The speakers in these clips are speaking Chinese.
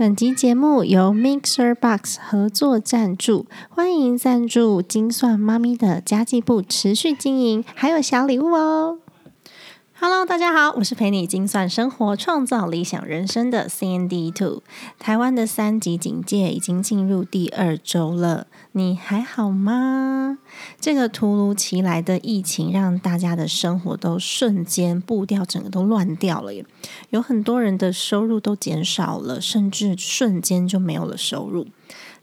本集节目由 Mixer Box 合作赞助，欢迎赞助精算妈咪的家计部持续经营，还有小礼物哦。Hello，大家好，我是陪你精算生活、创造理想人生的 CND Two。台湾的三级警戒已经进入第二周了，你还好吗？这个突如其来的疫情，让大家的生活都瞬间步调整个都乱掉了耶。有很多人的收入都减少了，甚至瞬间就没有了收入。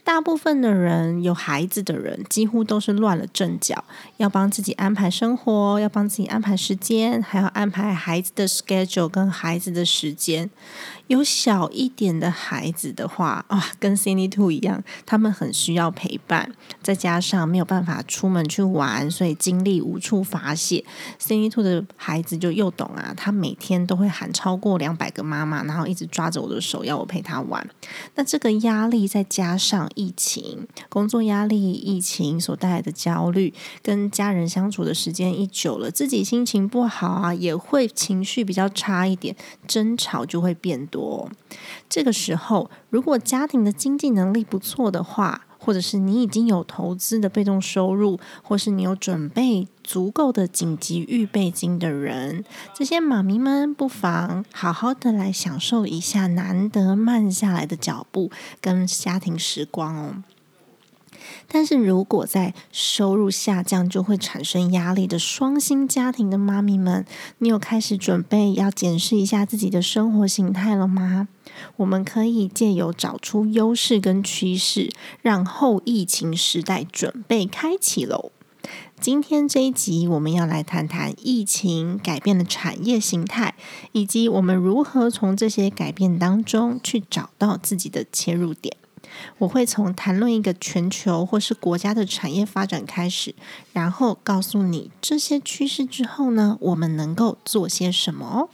大部分的人有孩子的人，几乎都是乱了阵脚，要帮自己安排生活，要帮自己安排时间，还要安排孩子的 schedule 跟孩子的时间。有小一点的孩子的话，哇，跟 Cindy Two 一样，他们很需要陪伴，再加上没有办法出门去玩，所以精力无处发泄。Cindy Two 的孩子就又懂啊，他每天都会喊超过两百个妈妈，然后一直抓着我的手要我陪他玩。那这个压力再加上疫情、工作压力、疫情所带来的焦虑，跟家人相处的时间一久了，自己心情不好啊，也会情绪比较差一点，争吵就会变多。多，这个时候，如果家庭的经济能力不错的话，或者是你已经有投资的被动收入，或是你有准备足够的紧急预备金的人，这些妈咪们不妨好好的来享受一下难得慢下来的脚步跟家庭时光哦。但是如果在收入下降就会产生压力的双薪家庭的妈咪们，你有开始准备要检视一下自己的生活形态了吗？我们可以借由找出优势跟趋势，让后疫情时代准备开启喽。今天这一集我们要来谈谈疫情改变的产业形态，以及我们如何从这些改变当中去找到自己的切入点。我会从谈论一个全球或是国家的产业发展开始，然后告诉你这些趋势之后呢，我们能够做些什么。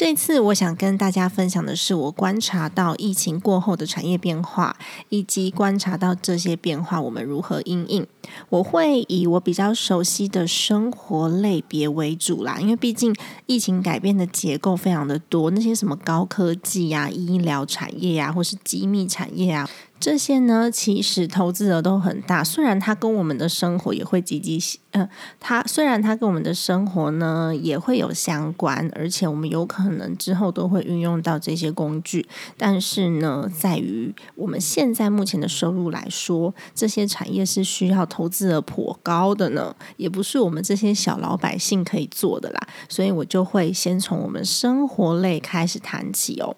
这次我想跟大家分享的是，我观察到疫情过后的产业变化，以及观察到这些变化我们如何应应。我会以我比较熟悉的生活类别为主啦，因为毕竟疫情改变的结构非常的多，那些什么高科技呀、医疗产业呀，或是机密产业啊。这些呢，其实投资额都很大。虽然它跟我们的生活也会积极，呃，它虽然它跟我们的生活呢也会有相关，而且我们有可能之后都会运用到这些工具。但是呢，在于我们现在目前的收入来说，这些产业是需要投资额颇高的呢，也不是我们这些小老百姓可以做的啦。所以我就会先从我们生活类开始谈起哦。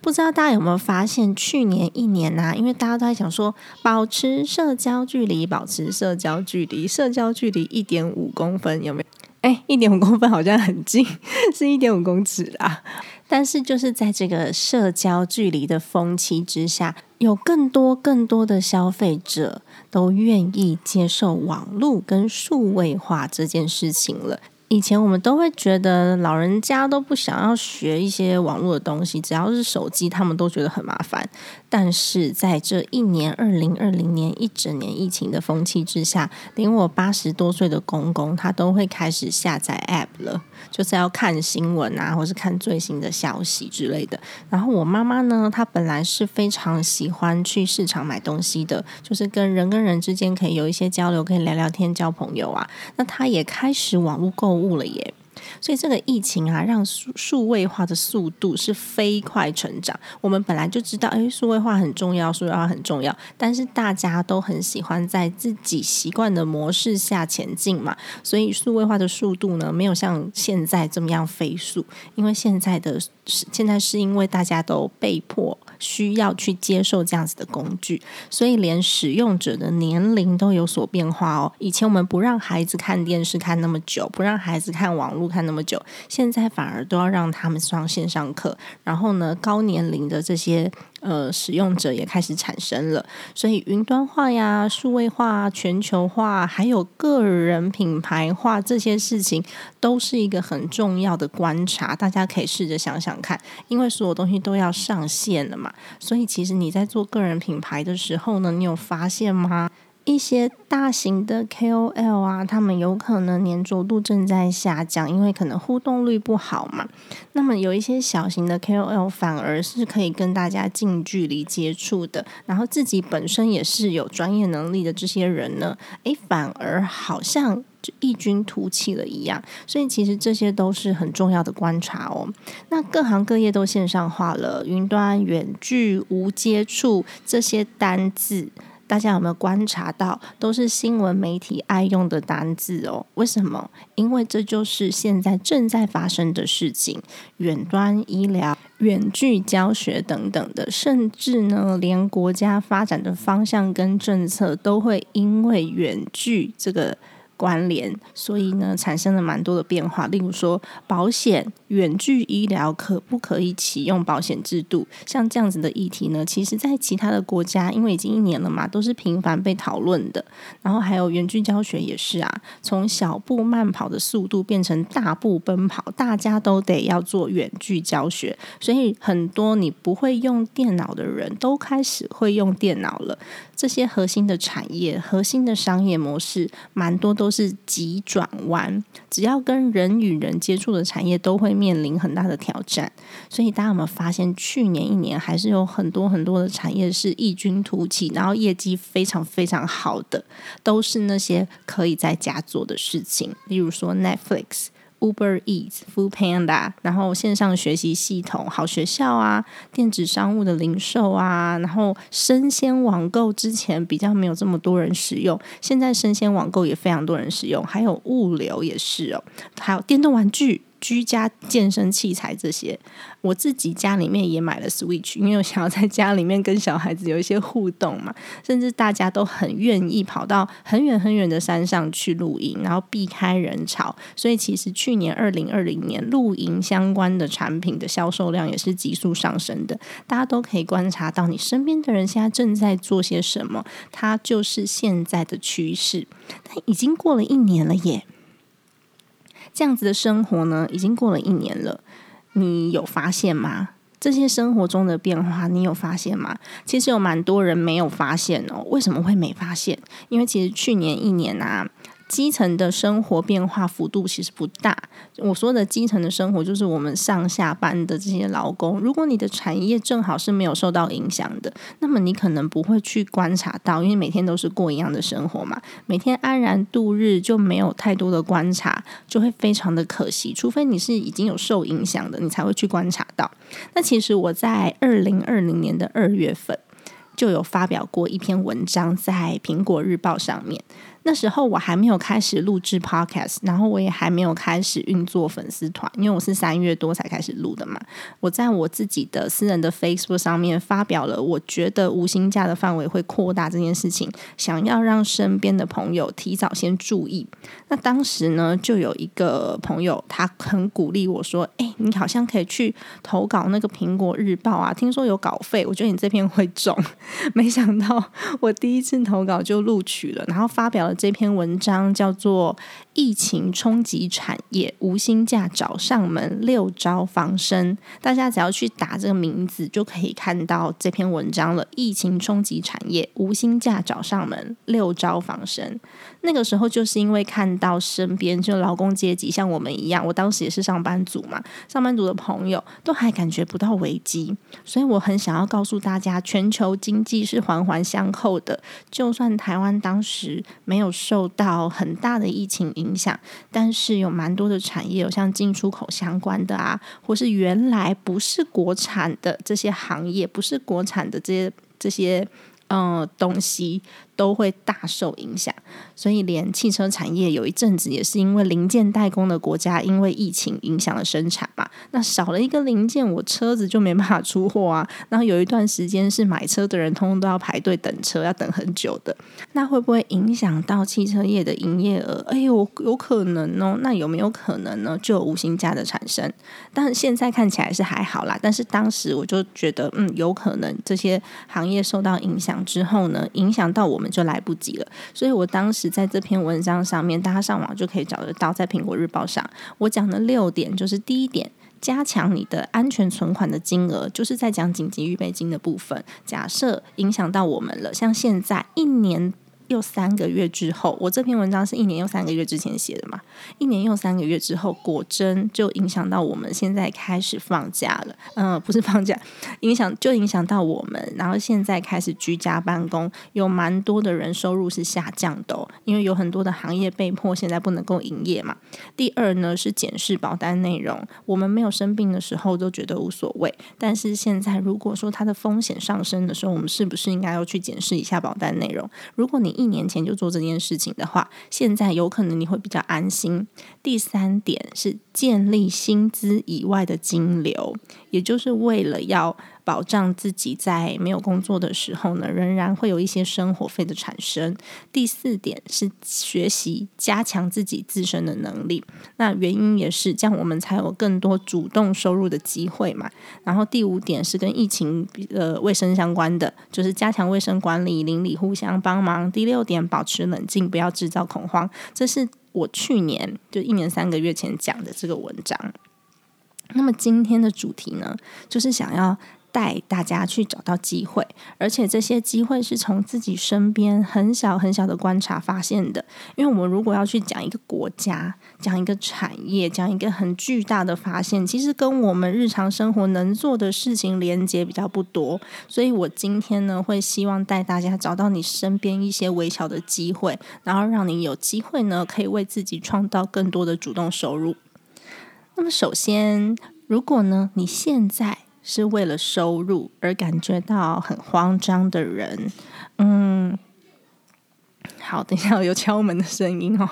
不知道大家有没有发现，去年一年呐，因为大家都在想说保持社交距离，保持社交距离，社交距离一点五公分有没有？哎，一点五公分好像很近，是一点五公尺啦。但是就是在这个社交距离的风气之下，有更多更多的消费者都愿意接受网络跟数位化这件事情了。以前我们都会觉得老人家都不想要学一些网络的东西，只要是手机，他们都觉得很麻烦。但是在这一年，二零二零年一整年疫情的风气之下，连我八十多岁的公公，他都会开始下载 App 了，就是要看新闻啊，或是看最新的消息之类的。然后我妈妈呢，她本来是非常喜欢去市场买东西的，就是跟人跟人之间可以有一些交流，可以聊聊天、交朋友啊。那她也开始网络购物了耶。所以这个疫情啊，让数数位化的速度是飞快成长。我们本来就知道，哎，数位化很重要，数位化很重要。但是大家都很喜欢在自己习惯的模式下前进嘛，所以数位化的速度呢，没有像现在这么样飞速。因为现在的现在是因为大家都被迫。需要去接受这样子的工具，所以连使用者的年龄都有所变化哦。以前我们不让孩子看电视看那么久，不让孩子看网络看那么久，现在反而都要让他们上线上课。然后呢，高年龄的这些。呃，使用者也开始产生了，所以云端化呀、数位化、全球化，还有个人品牌化这些事情，都是一个很重要的观察。大家可以试着想想看，因为所有东西都要上线了嘛，所以其实你在做个人品牌的时候呢，你有发现吗？一些大型的 KOL 啊，他们有可能粘着度正在下降，因为可能互动率不好嘛。那么有一些小型的 KOL 反而是可以跟大家近距离接触的，然后自己本身也是有专业能力的这些人呢，诶，反而好像就异军突起了一样。所以其实这些都是很重要的观察哦。那各行各业都线上化了，云端、远距、无接触这些单字。大家有没有观察到，都是新闻媒体爱用的单字哦？为什么？因为这就是现在正在发生的事情。远端医疗、远距教学等等的，甚至呢，连国家发展的方向跟政策都会因为远距这个。关联，所以呢，产生了蛮多的变化。例如说，保险远距医疗可不可以启用保险制度？像这样子的议题呢，其实在其他的国家，因为已经一年了嘛，都是频繁被讨论的。然后还有远距教学也是啊，从小步慢跑的速度变成大步奔跑，大家都得要做远距教学。所以很多你不会用电脑的人都开始会用电脑了。这些核心的产业、核心的商业模式，蛮多都是急转弯。只要跟人与人接触的产业，都会面临很大的挑战。所以，大家有没有发现，去年一年还是有很多很多的产业是异军突起，然后业绩非常非常好的，都是那些可以在家做的事情，例如说 Netflix。Uber Eats、Food Panda，然后线上学习系统、好学校啊，电子商务的零售啊，然后生鲜网购之前比较没有这么多人使用，现在生鲜网购也非常多人使用，还有物流也是哦，还有电动玩具。居家健身器材这些，我自己家里面也买了 Switch，因为我想要在家里面跟小孩子有一些互动嘛。甚至大家都很愿意跑到很远很远的山上去露营，然后避开人潮。所以其实去年二零二零年露营相关的产品的销售量也是急速上升的。大家都可以观察到，你身边的人现在正在做些什么，它就是现在的趋势。但已经过了一年了耶。这样子的生活呢，已经过了一年了，你有发现吗？这些生活中的变化，你有发现吗？其实有蛮多人没有发现哦。为什么会没发现？因为其实去年一年啊。基层的生活变化幅度其实不大。我说的基层的生活，就是我们上下班的这些劳工。如果你的产业正好是没有受到影响的，那么你可能不会去观察到，因为每天都是过一样的生活嘛，每天安然度日，就没有太多的观察，就会非常的可惜。除非你是已经有受影响的，你才会去观察到。那其实我在二零二零年的二月份就有发表过一篇文章在苹果日报上面。那时候我还没有开始录制 podcast，然后我也还没有开始运作粉丝团，因为我是三月多才开始录的嘛。我在我自己的私人的 Facebook 上面发表了，我觉得无薪假的范围会扩大这件事情，想要让身边的朋友提早先注意。那当时呢，就有一个朋友，他很鼓励我说：“哎，你好像可以去投稿那个苹果日报啊，听说有稿费，我觉得你这篇会中。”没想到我第一次投稿就录取了，然后发表。这篇文章叫做《疫情冲击产业，无薪假找上门六招防身》。大家只要去打这个名字，就可以看到这篇文章了。疫情冲击产业，无薪假找上门六招防身。那个时候就是因为看到身边就劳工阶级像我们一样，我当时也是上班族嘛，上班族的朋友都还感觉不到危机，所以我很想要告诉大家，全球经济是环环相扣的。就算台湾当时没有受到很大的疫情影响，但是有蛮多的产业，有像进出口相关的啊，或是原来不是国产的这些行业，不是国产的这些这些嗯东西。都会大受影响，所以连汽车产业有一阵子也是因为零件代工的国家，因为疫情影响了生产嘛，那少了一个零件，我车子就没办法出货啊。然后有一段时间是买车的人通通都要排队等车，要等很久的。那会不会影响到汽车业的营业额？哎呦，有可能哦。那有没有可能呢？就有无形价的产生？但现在看起来是还好啦。但是当时我就觉得，嗯，有可能这些行业受到影响之后呢，影响到我们。就来不及了，所以我当时在这篇文章上面，大家上网就可以找得到，在苹果日报上，我讲的六点，就是第一点，加强你的安全存款的金额，就是在讲紧急预备金的部分。假设影响到我们了，像现在一年又三个月之后，我这篇文章是一年又三个月之前写的嘛？一年又三个月之后，果真就影响到我们现在开始放假了。嗯，不是放假，影响就影响到我们，然后现在开始居家办公，有蛮多的人收入是下降的，因为有很多的行业被迫现在不能够营业嘛。第二呢是检视保单内容，我们没有生病的时候都觉得无所谓，但是现在如果说它的风险上升的时候，我们是不是应该要去检视一下保单内容？如果你一年前就做这件事情的话，现在有可能你会比较安心。第三点是建立薪资以外的金流，也就是为了要。保障自己在没有工作的时候呢，仍然会有一些生活费的产生。第四点是学习加强自己自身的能力，那原因也是这样，我们才有更多主动收入的机会嘛。然后第五点是跟疫情呃卫生相关的，就是加强卫生管理，邻里互相帮忙。第六点，保持冷静，不要制造恐慌。这是我去年就一年三个月前讲的这个文章。那么今天的主题呢，就是想要。带大家去找到机会，而且这些机会是从自己身边很小很小的观察发现的。因为我们如果要去讲一个国家、讲一个产业、讲一个很巨大的发现，其实跟我们日常生活能做的事情连接比较不多。所以我今天呢，会希望带大家找到你身边一些微小的机会，然后让你有机会呢，可以为自己创造更多的主动收入。那么，首先，如果呢，你现在是为了收入而感觉到很慌张的人，嗯，好，等一下有敲门的声音哦。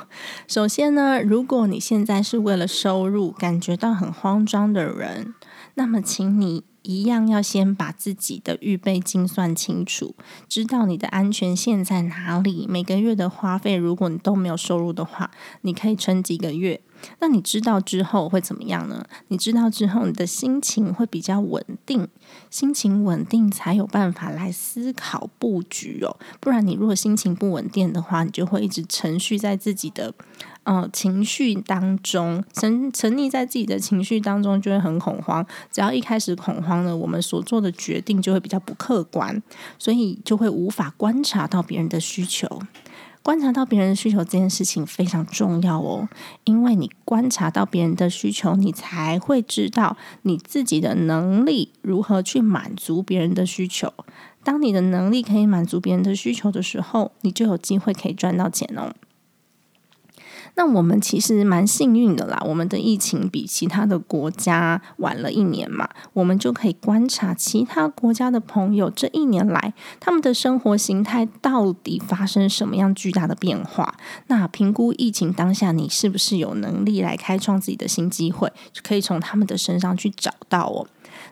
首先呢，如果你现在是为了收入感觉到很慌张的人，那么请你一样要先把自己的预备金算清楚，知道你的安全线在哪里。每个月的花费，如果你都没有收入的话，你可以撑几个月。那你知道之后会怎么样呢？你知道之后，你的心情会比较稳定，心情稳定才有办法来思考布局哦。不然，你如果心情不稳定的话，你就会一直沉续在自己的呃情绪当中，沉沉溺在自己的情绪当中，就会很恐慌。只要一开始恐慌呢，我们所做的决定就会比较不客观，所以就会无法观察到别人的需求。观察到别人的需求这件事情非常重要哦，因为你观察到别人的需求，你才会知道你自己的能力如何去满足别人的需求。当你的能力可以满足别人的需求的时候，你就有机会可以赚到钱哦。那我们其实蛮幸运的啦，我们的疫情比其他的国家晚了一年嘛，我们就可以观察其他国家的朋友这一年来他们的生活形态到底发生什么样巨大的变化。那评估疫情当下你是不是有能力来开创自己的新机会，就可以从他们的身上去找到哦。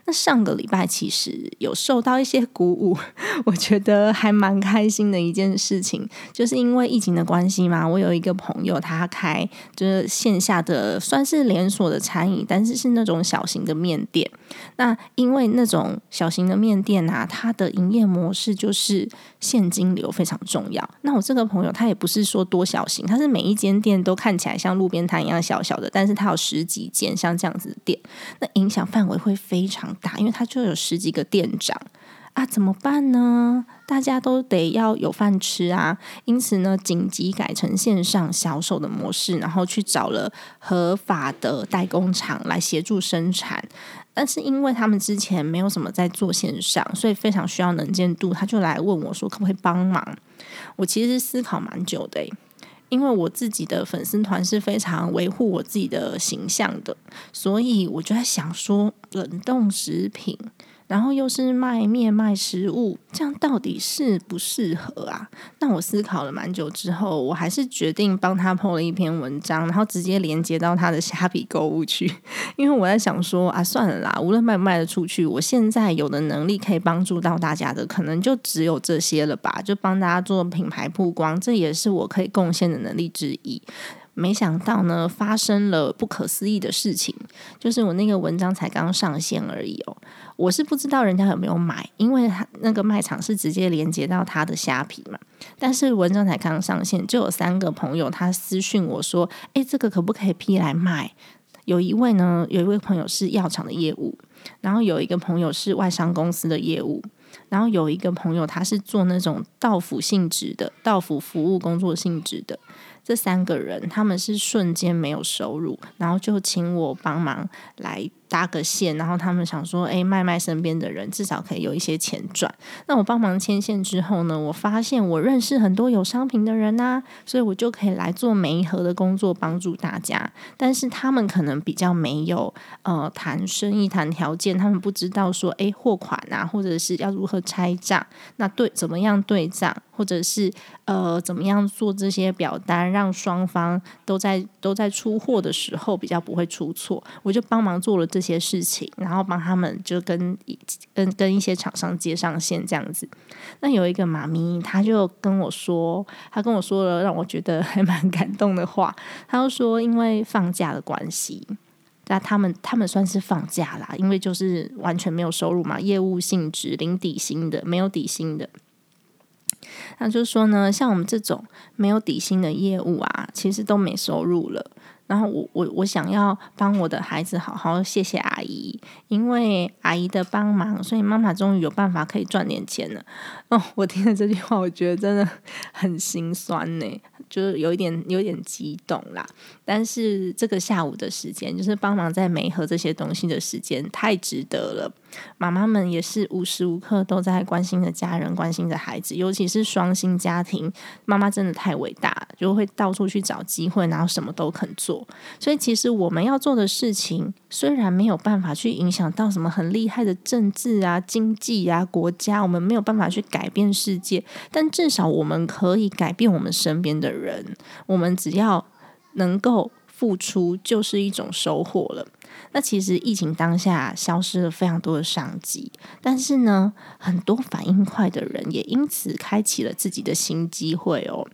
那上个礼拜其实有受到一些鼓舞，我觉得还蛮开心的一件事情，就是因为疫情的关系嘛，我有一个朋友他开就是线下的算是连锁的餐饮，但是是那种小型的面店。那因为那种小型的面店啊，它的营业模式就是现金流非常重要。那我这个朋友他也不是说多小型，他是每一间店都看起来像路边摊一样小小的，但是他有十几间像这样子的店，那影响范围会非常。大，因为他就有十几个店长啊，怎么办呢？大家都得要有饭吃啊，因此呢，紧急改成线上销售的模式，然后去找了合法的代工厂来协助生产。但是因为他们之前没有什么在做线上，所以非常需要能见度，他就来问我说可不可以帮忙。我其实思考蛮久的，因为我自己的粉丝团是非常维护我自己的形象的，所以我就在想说，冷冻食品。然后又是卖面卖食物，这样到底适不适合啊？那我思考了蛮久之后，我还是决定帮他 PO 了一篇文章，然后直接连接到他的虾皮购物去。因为我在想说啊，算了啦，无论卖不卖得出去，我现在有的能力可以帮助到大家的，可能就只有这些了吧。就帮大家做品牌曝光，这也是我可以贡献的能力之一。没想到呢，发生了不可思议的事情，就是我那个文章才刚上线而已哦。我是不知道人家有没有买，因为他那个卖场是直接连接到他的虾皮嘛。但是文章才刚上线，就有三个朋友他私讯我说：“诶，这个可不可以批来卖？”有一位呢，有一位朋友是药厂的业务，然后有一个朋友是外商公司的业务，然后有一个朋友他是做那种到府性质的，到府服务工作性质的。这三个人他们是瞬间没有收入，然后就请我帮忙来。搭个线，然后他们想说，哎，卖卖身边的人，至少可以有一些钱赚。那我帮忙牵线之后呢，我发现我认识很多有商品的人呐，所以我就可以来做每一盒的工作，帮助大家。但是他们可能比较没有呃谈生意谈条件，他们不知道说，哎，货款啊，或者是要如何拆账，那对怎么样对账，或者是呃怎么样做这些表单，让双方都在都在出货的时候比较不会出错，我就帮忙做了。这些事情，然后帮他们就跟跟跟一些厂商接上线这样子。那有一个妈咪，他就跟我说，他跟我说了让我觉得还蛮感动的话。他就说，因为放假的关系，那他们他们算是放假啦，因为就是完全没有收入嘛，业务性质零底薪的，没有底薪的。那就是说呢，像我们这种没有底薪的业务啊，其实都没收入了。然后我我我想要帮我的孩子好好谢谢阿姨，因为阿姨的帮忙，所以妈妈终于有办法可以赚点钱了。哦，我听了这句话，我觉得真的很心酸呢。就是有一点有点激动啦，但是这个下午的时间，就是帮忙在梅河这些东西的时间，太值得了。妈妈们也是无时无刻都在关心着家人，关心着孩子，尤其是双薪家庭，妈妈真的太伟大，就会到处去找机会，然后什么都肯做。所以其实我们要做的事情，虽然没有办法去影响到什么很厉害的政治啊、经济啊、国家，我们没有办法去改变世界，但至少我们可以改变我们身边的人。我们只要能够付出，就是一种收获了。那其实疫情当下消失了非常多的商机，但是呢，很多反应快的人也因此开启了自己的新机会哦。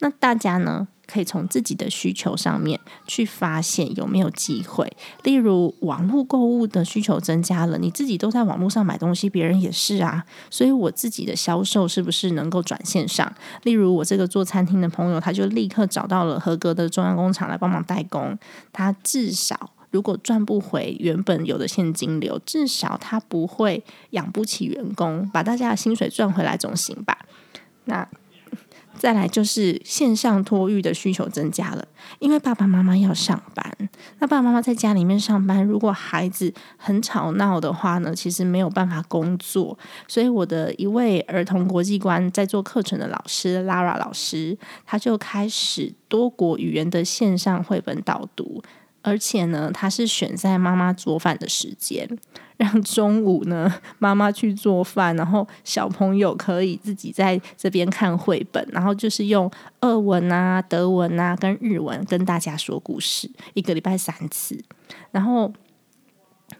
那大家呢？可以从自己的需求上面去发现有没有机会，例如网络购物的需求增加了，你自己都在网络上买东西，别人也是啊，所以我自己的销售是不是能够转线上？例如我这个做餐厅的朋友，他就立刻找到了合格的中央工厂来帮忙代工，他至少如果赚不回原本有的现金流，至少他不会养不起员工，把大家的薪水赚回来总行吧？那。再来就是线上托育的需求增加了，因为爸爸妈妈要上班，那爸爸妈妈在家里面上班，如果孩子很吵闹的话呢，其实没有办法工作。所以我的一位儿童国际观在做课程的老师 Lara 老师，他就开始多国语言的线上绘本导读。而且呢，他是选在妈妈做饭的时间，让中午呢妈妈去做饭，然后小朋友可以自己在这边看绘本，然后就是用俄文啊、德文啊跟日文跟大家说故事，一个礼拜三次，然后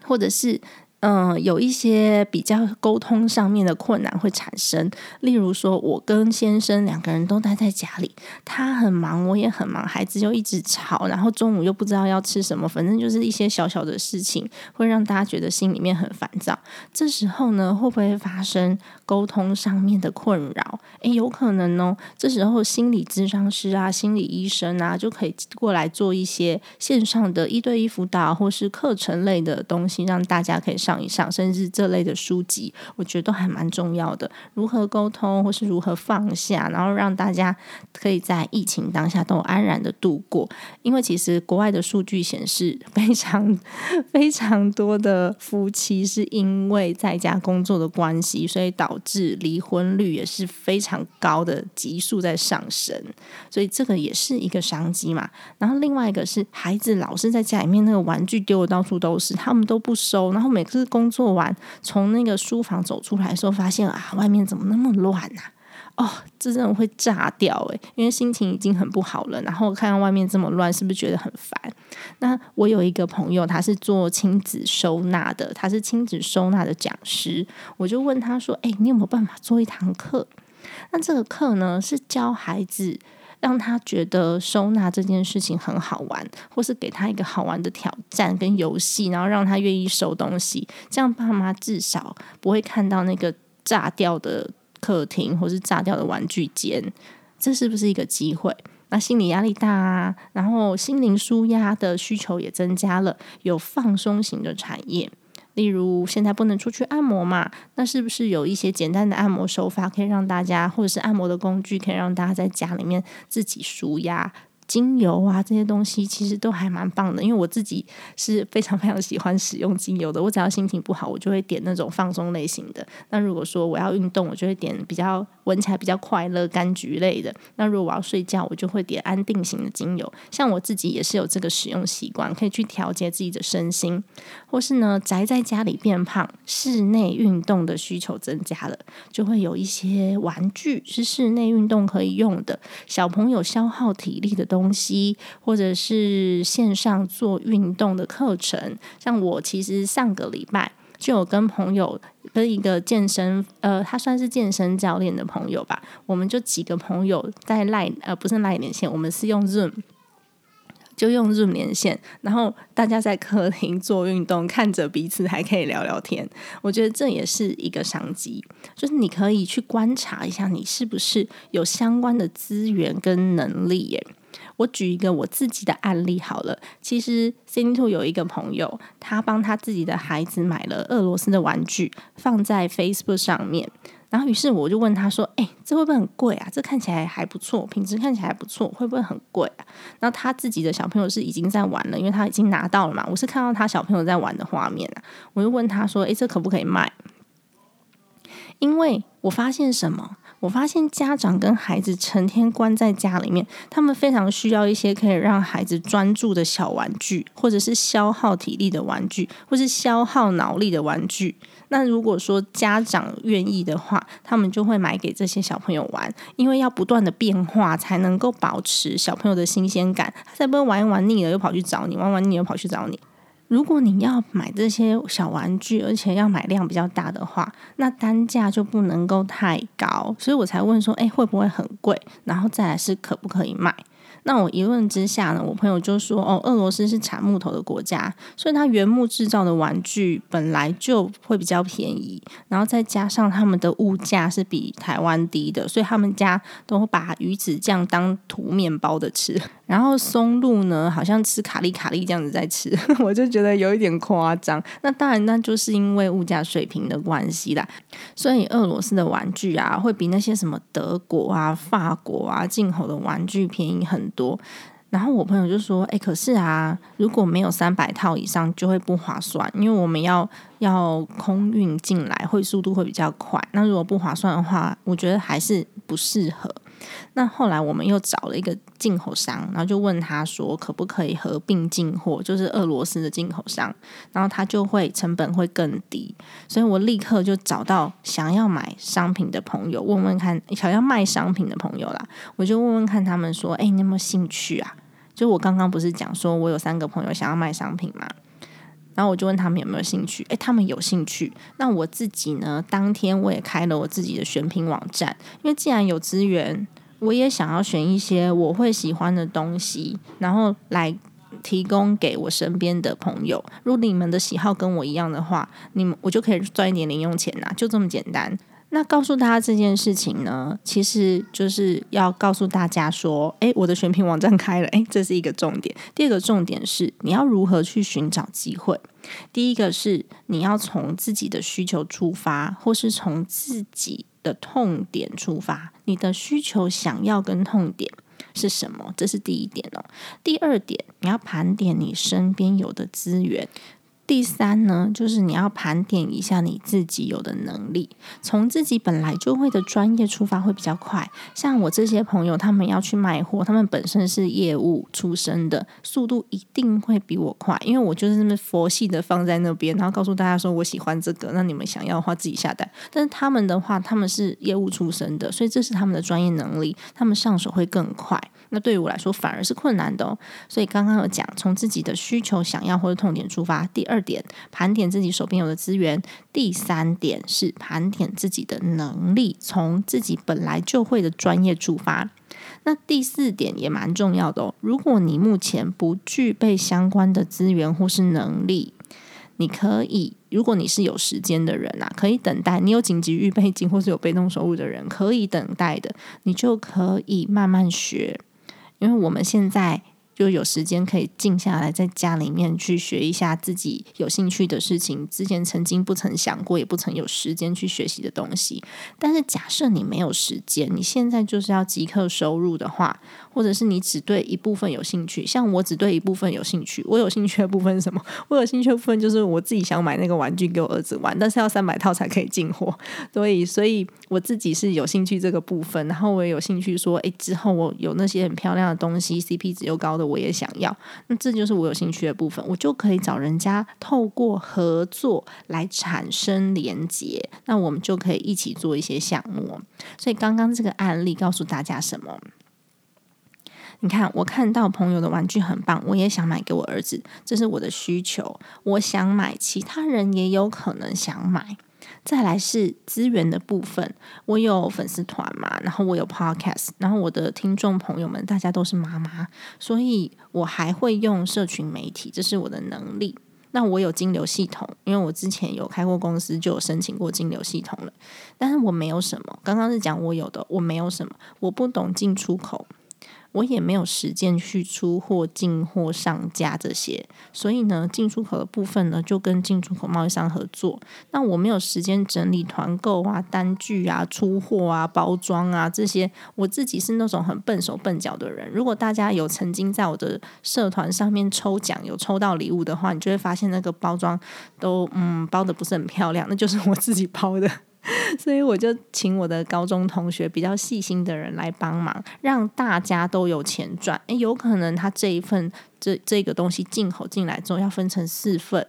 或者是。嗯，有一些比较沟通上面的困难会产生，例如说，我跟先生两个人都待在家里，他很忙，我也很忙，孩子又一直吵，然后中午又不知道要吃什么，反正就是一些小小的事情，会让大家觉得心里面很烦躁。这时候呢，会不会发生沟通上面的困扰？诶，有可能哦。这时候心理咨商师啊、心理医生啊，就可以过来做一些线上的一对一辅导，或是课程类的东西，让大家可以上。上一上，甚至这类的书籍，我觉得都还蛮重要的。如何沟通，或是如何放下，然后让大家可以在疫情当下都安然的度过。因为其实国外的数据显示，非常非常多的夫妻是因为在家工作的关系，所以导致离婚率也是非常高的急速在上升。所以这个也是一个商机嘛。然后另外一个是孩子老是在家里面，那个玩具丢的到处都是，他们都不收，然后每次。工作完从那个书房走出来的时候，发现啊，外面怎么那么乱呐？哦，这真的会炸掉诶，因为心情已经很不好了，然后看到外面这么乱，是不是觉得很烦？那我有一个朋友，他是做亲子收纳的，他是亲子收纳的讲师，我就问他说：“哎，你有没有办法做一堂课？那这个课呢，是教孩子。”让他觉得收纳这件事情很好玩，或是给他一个好玩的挑战跟游戏，然后让他愿意收东西，这样爸妈至少不会看到那个炸掉的客厅或是炸掉的玩具间，这是不是一个机会？那心理压力大啊，然后心灵舒压的需求也增加了，有放松型的产业。例如现在不能出去按摩嘛，那是不是有一些简单的按摩手法可以让大家，或者是按摩的工具可以让大家在家里面自己舒压？精油啊，这些东西其实都还蛮棒的，因为我自己是非常非常喜欢使用精油的。我只要心情不好，我就会点那种放松类型的。那如果说我要运动，我就会点比较闻起来比较快乐、柑橘类的。那如果我要睡觉，我就会点安定型的精油。像我自己也是有这个使用习惯，可以去调节自己的身心，或是呢宅在家里变胖，室内运动的需求增加了，就会有一些玩具是室内运动可以用的，小朋友消耗体力的东。东西，或者是线上做运动的课程，像我其实上个礼拜就有跟朋友跟一个健身，呃，他算是健身教练的朋友吧，我们就几个朋友在赖，呃，不是赖连线，我们是用 Zoom，就用 Zoom 连线，然后大家在客厅做运动，看着彼此还可以聊聊天，我觉得这也是一个商机，就是你可以去观察一下，你是不是有相关的资源跟能力耶。我举一个我自己的案例好了。其实 Cindy Two 有一个朋友，他帮他自己的孩子买了俄罗斯的玩具，放在 Facebook 上面。然后，于是我就问他说：“哎，这会不会很贵啊？这看起来还不错，品质看起来还不错，会不会很贵啊？”然后他自己的小朋友是已经在玩了，因为他已经拿到了嘛。我是看到他小朋友在玩的画面啊，我就问他说：“哎，这可不可以卖？”因为我发现什么？我发现家长跟孩子成天关在家里面，他们非常需要一些可以让孩子专注的小玩具，或者是消耗体力的玩具，或是消耗脑力的玩具。那如果说家长愿意的话，他们就会买给这些小朋友玩，因为要不断的变化才能够保持小朋友的新鲜感。他才不会玩一玩腻了又跑去找你，玩玩腻了又跑去找你。如果你要买这些小玩具，而且要买量比较大的话，那单价就不能够太高，所以我才问说，哎，会不会很贵？然后再来是可不可以卖？那我一问之下呢，我朋友就说：“哦，俄罗斯是产木头的国家，所以它原木制造的玩具本来就会比较便宜，然后再加上他们的物价是比台湾低的，所以他们家都把鱼子酱当涂面包的吃，然后松露呢，好像吃卡利卡利这样子在吃，我就觉得有一点夸张。那当然，那就是因为物价水平的关系啦，所以俄罗斯的玩具啊，会比那些什么德国啊、法国啊进口的玩具便宜很。”多，然后我朋友就说：“哎，可是啊，如果没有三百套以上，就会不划算，因为我们要要空运进来，会速度会比较快。那如果不划算的话，我觉得还是不适合。”那后来我们又找了一个进口商，然后就问他说可不可以合并进货，就是俄罗斯的进口商，然后他就会成本会更低。所以我立刻就找到想要买商品的朋友，问问看想要卖商品的朋友啦，我就问问看他们说，哎，你有没有兴趣啊？就我刚刚不是讲说我有三个朋友想要卖商品嘛，然后我就问他们有没有兴趣，诶，他们有兴趣。那我自己呢，当天我也开了我自己的选品网站，因为既然有资源。我也想要选一些我会喜欢的东西，然后来提供给我身边的朋友。如果你们的喜好跟我一样的话，你们我就可以赚一点零用钱呐，就这么简单。那告诉大家这件事情呢，其实就是要告诉大家说，诶，我的选品网站开了，诶，这是一个重点。第二个重点是你要如何去寻找机会。第一个是你要从自己的需求出发，或是从自己。的痛点出发，你的需求想要跟痛点是什么？这是第一点哦。第二点，你要盘点你身边有的资源。第三呢，就是你要盘点一下你自己有的能力，从自己本来就会的专业出发会比较快。像我这些朋友，他们要去卖货，他们本身是业务出身的，速度一定会比我快，因为我就是那么佛系的放在那边，然后告诉大家说我喜欢这个，那你们想要的话自己下单。但是他们的话，他们是业务出身的，所以这是他们的专业能力，他们上手会更快。那对于我来说反而是困难的哦，所以刚刚有讲从自己的需求、想要或者痛点出发。第二点，盘点自己手边有的资源；第三点是盘点自己的能力，从自己本来就会的专业出发。那第四点也蛮重要的哦，如果你目前不具备相关的资源或是能力，你可以，如果你是有时间的人啊，可以等待；你有紧急预备金或是有被动收入的人，可以等待的，你就可以慢慢学。因为我们现在就有时间可以静下来，在家里面去学一下自己有兴趣的事情，之前曾经不曾想过，也不曾有时间去学习的东西。但是假设你没有时间，你现在就是要即刻收入的话，或者是你只对一部分有兴趣，像我只对一部分有兴趣，我有兴趣的部分是什么？我有兴趣的部分就是我自己想买那个玩具给我儿子玩，但是要三百套才可以进货，所以所以我自己是有兴趣这个部分，然后我也有兴趣说，诶，之后我有那些很漂亮的东西，CP 值又高我也想要，那这就是我有兴趣的部分，我就可以找人家透过合作来产生连接，那我们就可以一起做一些项目。所以刚刚这个案例告诉大家什么？你看，我看到朋友的玩具很棒，我也想买给我儿子，这是我的需求。我想买，其他人也有可能想买。再来是资源的部分，我有粉丝团嘛，然后我有 podcast，然后我的听众朋友们大家都是妈妈，所以我还会用社群媒体，这是我的能力。那我有金流系统，因为我之前有开过公司，就有申请过金流系统了，但是我没有什么。刚刚是讲我有的，我没有什么，我不懂进出口。我也没有时间去出货、进货、上架这些，所以呢，进出口的部分呢，就跟进出口贸易商合作。那我没有时间整理团购啊、单据啊、出货啊、包装啊这些。我自己是那种很笨手笨脚的人。如果大家有曾经在我的社团上面抽奖，有抽到礼物的话，你就会发现那个包装都嗯包的不是很漂亮，那就是我自己包的。所以我就请我的高中同学比较细心的人来帮忙，让大家都有钱赚。诶，有可能他这一份这这个东西进口进来之后要分成四份，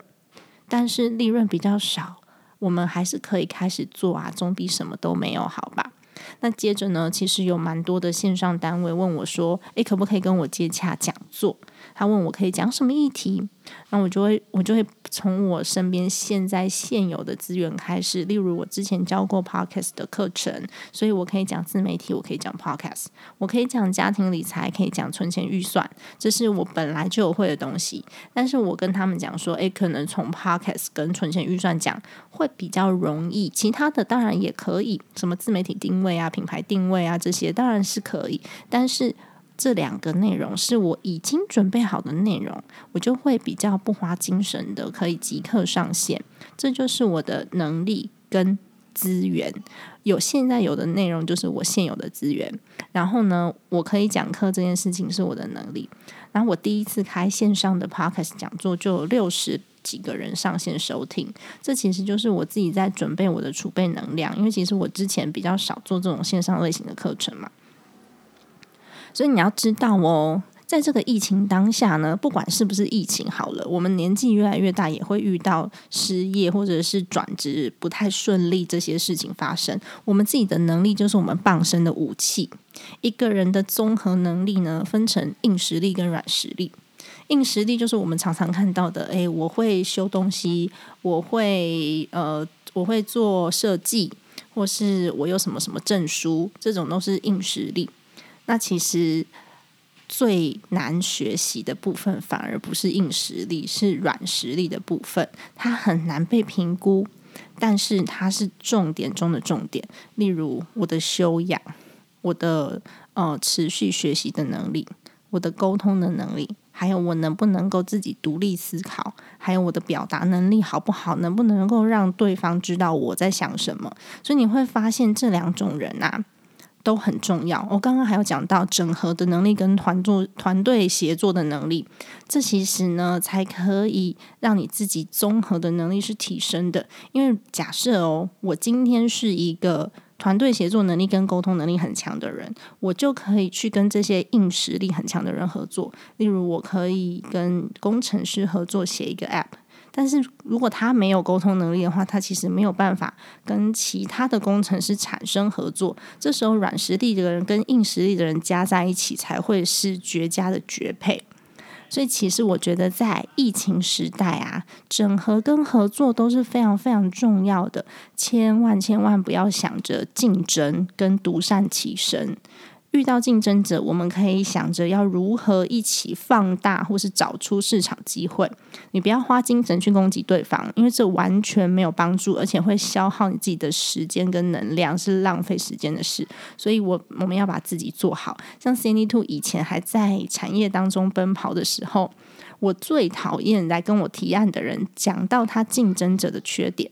但是利润比较少，我们还是可以开始做啊，总比什么都没有好吧？那接着呢，其实有蛮多的线上单位问我说：“诶，可不可以跟我接洽讲座？”他问我可以讲什么议题。那我就会，我就会从我身边现在现有的资源开始，例如我之前教过 podcast 的课程，所以我可以讲自媒体，我可以讲 podcast，我可以讲家庭理财，可以讲存钱预算，这是我本来就有会的东西。但是我跟他们讲说，诶，可能从 podcast 跟存钱预算讲会比较容易，其他的当然也可以，什么自媒体定位啊、品牌定位啊这些当然是可以，但是。这两个内容是我已经准备好的内容，我就会比较不花精神的，可以即刻上线。这就是我的能力跟资源。有现在有的内容就是我现有的资源。然后呢，我可以讲课这件事情是我的能力。然后我第一次开线上的 podcast 讲座，就有六十几个人上线收听。这其实就是我自己在准备我的储备能量，因为其实我之前比较少做这种线上类型的课程嘛。所以你要知道哦，在这个疫情当下呢，不管是不是疫情好了，我们年纪越来越大，也会遇到失业或者是转职不太顺利这些事情发生。我们自己的能力就是我们傍身的武器。一个人的综合能力呢，分成硬实力跟软实力。硬实力就是我们常常看到的，诶，我会修东西，我会呃，我会做设计，或是我有什么什么证书，这种都是硬实力。那其实最难学习的部分，反而不是硬实力，是软实力的部分。它很难被评估，但是它是重点中的重点。例如我的修养，我的呃持续学习的能力，我的沟通的能力，还有我能不能够自己独立思考，还有我的表达能力好不好，能不能够让对方知道我在想什么。所以你会发现这两种人啊。都很重要。我刚刚还有讲到整合的能力跟团作团队协作的能力，这其实呢才可以让你自己综合的能力是提升的。因为假设哦，我今天是一个团队协作能力跟沟通能力很强的人，我就可以去跟这些硬实力很强的人合作。例如，我可以跟工程师合作写一个 App。但是如果他没有沟通能力的话，他其实没有办法跟其他的工程师产生合作。这时候软实力的人跟硬实力的人加在一起，才会是绝佳的绝配。所以，其实我觉得在疫情时代啊，整合跟合作都是非常非常重要的。千万千万不要想着竞争跟独善其身。遇到竞争者，我们可以想着要如何一起放大，或是找出市场机会。你不要花精神去攻击对方，因为这完全没有帮助，而且会消耗你自己的时间跟能量，是浪费时间的事。所以，我我们要把自己做好。像 Cindy Two 以前还在产业当中奔跑的时候，我最讨厌来跟我提案的人讲到他竞争者的缺点。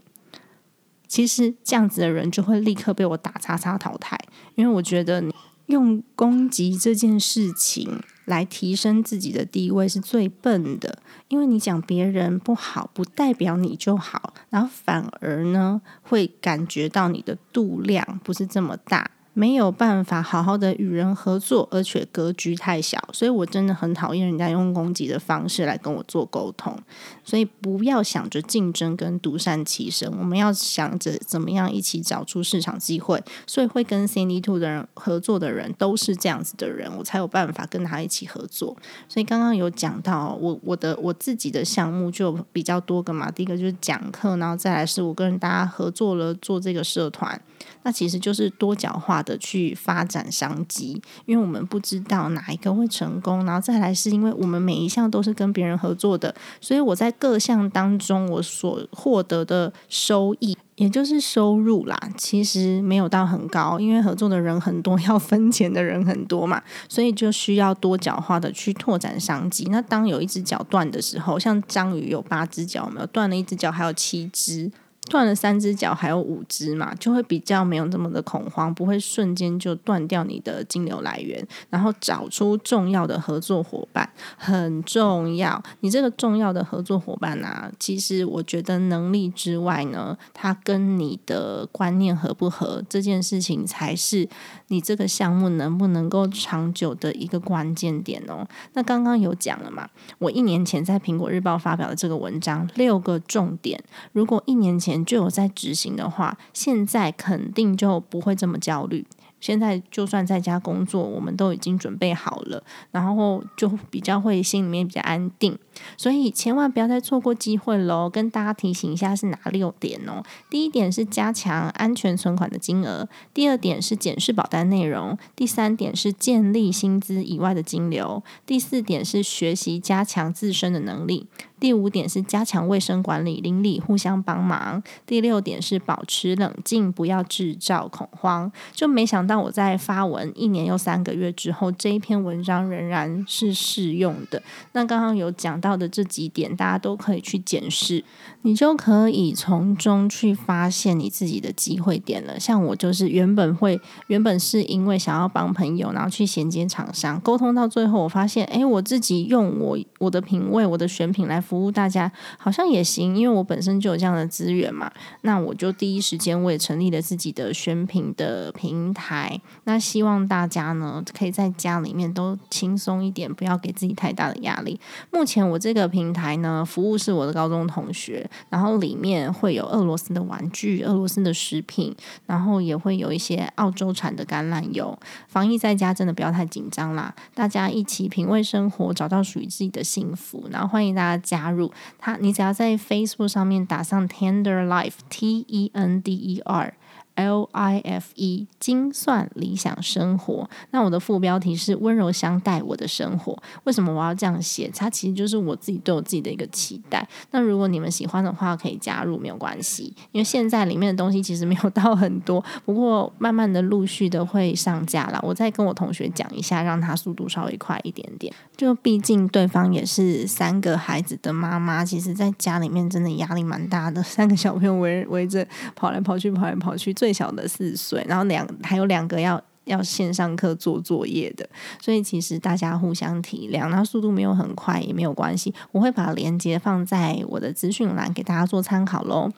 其实这样子的人就会立刻被我打叉叉淘汰，因为我觉得你用攻击这件事情来提升自己的地位是最笨的。因为你讲别人不好，不代表你就好，然后反而呢会感觉到你的度量不是这么大。没有办法好好的与人合作，而且格局太小，所以我真的很讨厌人家用攻击的方式来跟我做沟通。所以不要想着竞争跟独善其身，我们要想着怎么样一起找出市场机会。所以会跟 C D Two 的人合作的人都是这样子的人，我才有办法跟他一起合作。所以刚刚有讲到我我的我自己的项目就比较多个嘛，第一个就是讲课，然后再来是我跟大家合作了做这个社团。那其实就是多角化的去发展商机，因为我们不知道哪一个会成功，然后再来是因为我们每一项都是跟别人合作的，所以我在各项当中我所获得的收益，也就是收入啦，其实没有到很高，因为合作的人很多，要分钱的人很多嘛，所以就需要多角化的去拓展商机。那当有一只脚断的时候，像章鱼有八只脚，没有断了一只脚，还有七只。断了三只脚，还有五只嘛，就会比较没有这么的恐慌，不会瞬间就断掉你的金流来源。然后找出重要的合作伙伴很重要。你这个重要的合作伙伴啊，其实我觉得能力之外呢，他跟你的观念合不合这件事情，才是你这个项目能不能够长久的一个关键点哦。那刚刚有讲了嘛，我一年前在苹果日报发表的这个文章六个重点，如果一年前。就有在执行的话，现在肯定就不会这么焦虑。现在就算在家工作，我们都已经准备好了，然后就比较会心里面比较安定。所以千万不要再错过机会喽！跟大家提醒一下是哪六点哦。第一点是加强安全存款的金额，第二点是检视保单内容，第三点是建立薪资以外的金流，第四点是学习加强自身的能力。第五点是加强卫生管理，邻里互相帮忙。第六点是保持冷静，不要制造恐慌。就没想到我在发文一年又三个月之后，这一篇文章仍然是适用的。那刚刚有讲到的这几点，大家都可以去检视，你就可以从中去发现你自己的机会点了。像我就是原本会，原本是因为想要帮朋友，然后去衔接厂商，沟通到最后，我发现，哎，我自己用我我的品味，我的选品来。服务大家好像也行，因为我本身就有这样的资源嘛。那我就第一时间我也成立了自己的选品的平台。那希望大家呢可以在家里面都轻松一点，不要给自己太大的压力。目前我这个平台呢，服务是我的高中同学，然后里面会有俄罗斯的玩具、俄罗斯的食品，然后也会有一些澳洲产的橄榄油。防疫在家真的不要太紧张啦，大家一起品味生活，找到属于自己的幸福。然后欢迎大家加。入他，你只要在 Facebook 上面打上 Tender Life T E N D E R。L I F E 精算理想生活，那我的副标题是温柔相待我的生活。为什么我要这样写？它其实就是我自己对我自己的一个期待。那如果你们喜欢的话，可以加入没有关系，因为现在里面的东西其实没有到很多，不过慢慢的陆续的会上架了。我再跟我同学讲一下，让他速度稍微快一点点。就毕竟对方也是三个孩子的妈妈，其实在家里面真的压力蛮大的，三个小朋友围围着跑来跑去，跑来跑去最。最小的四岁，然后两还有两个要。要线上课做作业的，所以其实大家互相体谅，那速度没有很快也没有关系，我会把链接放在我的资讯栏给大家做参考喽。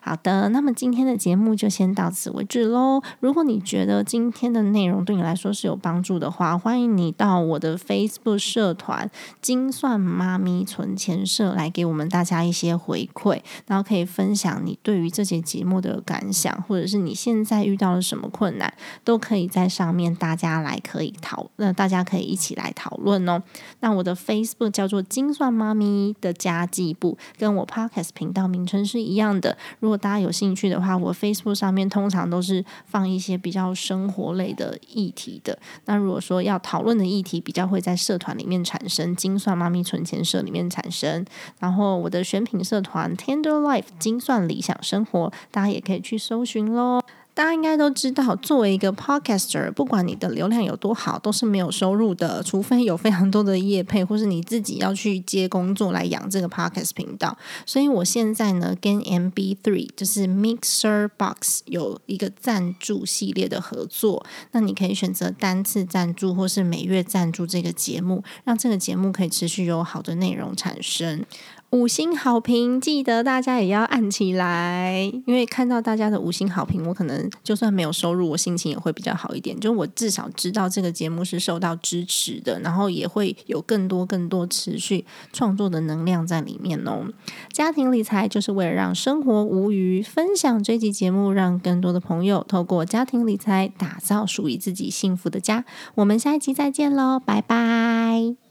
好的，那么今天的节目就先到此为止喽。如果你觉得今天的内容对你来说是有帮助的话，欢迎你到我的 Facebook 社团“精算妈咪存钱社”来给我们大家一些回馈，然后可以分享你对于这节节目的感想，或者是你现在遇到了什么困难，都可以在。上面，大家来可以讨，那大家可以一起来讨论哦。那我的 Facebook 叫做精算妈咪的家计部，跟我 Podcast 频道名称是一样的。如果大家有兴趣的话，我 Facebook 上面通常都是放一些比较生活类的议题的。那如果说要讨论的议题，比较会在社团里面产生，精算妈咪存钱社里面产生。然后我的选品社团 Tender Life 精算理想生活，大家也可以去搜寻喽。大家应该都知道，作为一个 podcaster，不管你的流量有多好，都是没有收入的，除非有非常多的业配，或是你自己要去接工作来养这个 podcast 频道。所以我现在呢，跟 MB Three 就是 Mixer Box 有一个赞助系列的合作。那你可以选择单次赞助，或是每月赞助这个节目，让这个节目可以持续有好的内容产生。五星好评，记得大家也要按起来，因为看到大家的五星好评，我可能就算没有收入，我心情也会比较好一点。就我至少知道这个节目是受到支持的，然后也会有更多更多持续创作的能量在里面哦。家庭理财就是为了让生活无余，分享这集节目，让更多的朋友透过家庭理财打造属于自己幸福的家。我们下一集再见喽，拜拜。